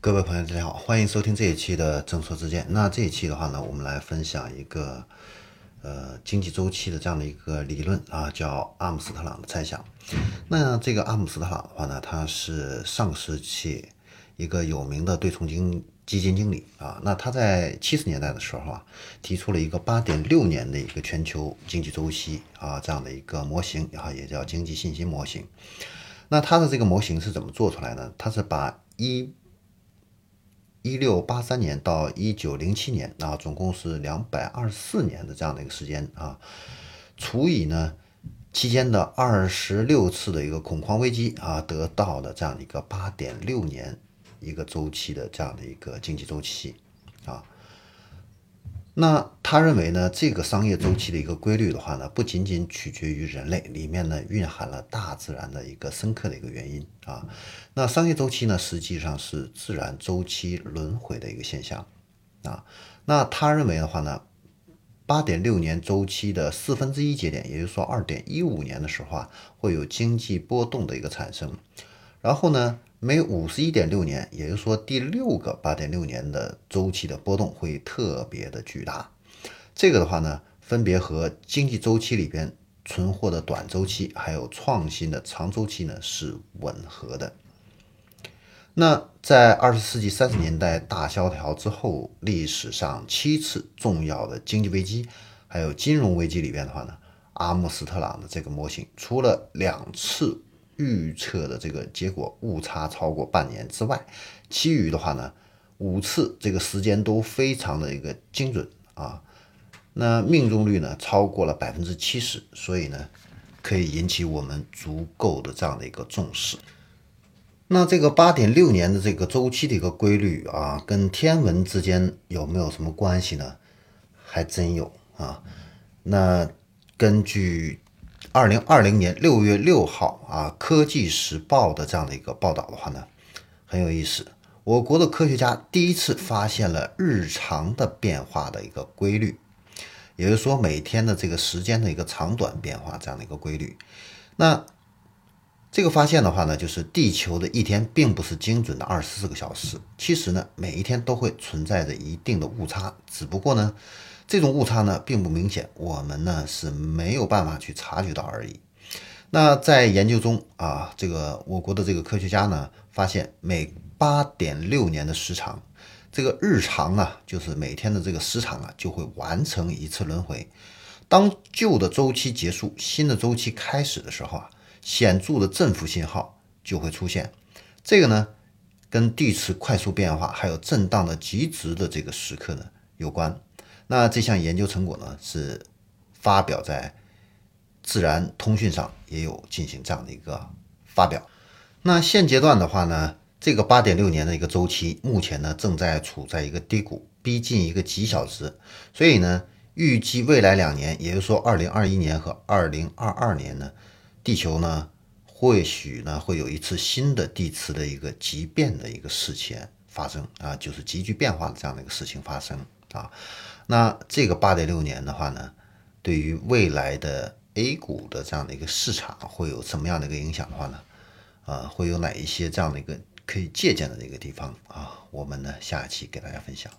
各位朋友，大家好，欢迎收听这一期的正说之见。那这一期的话呢，我们来分享一个呃经济周期的这样的一个理论啊，叫阿姆斯特朗的猜想。那这个阿姆斯特朗的话呢，他是上个世纪一个有名的对冲经基金经理啊。那他在七十年代的时候啊，提出了一个八点六年的一个全球经济周期啊这样的一个模型，然后也叫经济信心模型。那他的这个模型是怎么做出来呢？他是把一一六八三年到一九零七年啊，总共是两百二十四年的这样的一个时间啊，除以呢期间的二十六次的一个恐慌危机啊，得到的这样的一个八点六年一个周期的这样的一个经济周期啊。那他认为呢，这个商业周期的一个规律的话呢，不仅仅取决于人类，里面呢蕴含了大自然的一个深刻的一个原因啊。那商业周期呢，实际上是自然周期轮回的一个现象啊。那他认为的话呢，八点六年周期的四分之一节点，也就是说二点一五年的时候啊，会有经济波动的一个产生，然后呢。每五十一点六年，也就是说第六个八点六年的周期的波动会特别的巨大。这个的话呢，分别和经济周期里边存货的短周期，还有创新的长周期呢是吻合的。那在二十世纪三十年代大萧条之后，历史上七次重要的经济危机，还有金融危机里边的话呢，阿姆斯特朗的这个模型，除了两次。预测的这个结果误差超过半年之外，其余的话呢，五次这个时间都非常的一个精准啊，那命中率呢超过了百分之七十，所以呢可以引起我们足够的这样的一个重视。那这个八点六年的这个周期的一个规律啊，跟天文之间有没有什么关系呢？还真有啊。那根据。二零二零年六月六号啊，《科技时报》的这样的一个报道的话呢，很有意思。我国的科学家第一次发现了日常的变化的一个规律，也就是说每天的这个时间的一个长短变化这样的一个规律。那这个发现的话呢，就是地球的一天并不是精准的二十四个小时，其实呢，每一天都会存在着一定的误差，只不过呢。这种误差呢并不明显，我们呢是没有办法去察觉到而已。那在研究中啊，这个我国的这个科学家呢发现，每八点六年的时长，这个日常啊，就是每天的这个时长啊，就会完成一次轮回。当旧的周期结束，新的周期开始的时候啊，显著的振幅信号就会出现。这个呢，跟地磁快速变化还有震荡的极值的这个时刻呢有关。那这项研究成果呢，是发表在《自然通讯》上，也有进行这样的一个发表。那现阶段的话呢，这个八点六年的一个周期，目前呢正在处在一个低谷，逼近一个极小值。所以呢，预计未来两年，也就是说二零二一年和二零二二年呢，地球呢或许呢会有一次新的地磁的一个急变的一个事件发生啊，就是急剧变化的这样的一个事情发生啊。那这个八点六年的话呢，对于未来的 A 股的这样的一个市场会有什么样的一个影响的话呢？啊，会有哪一些这样的一个可以借鉴的一个地方啊？我们呢下一期给大家分享。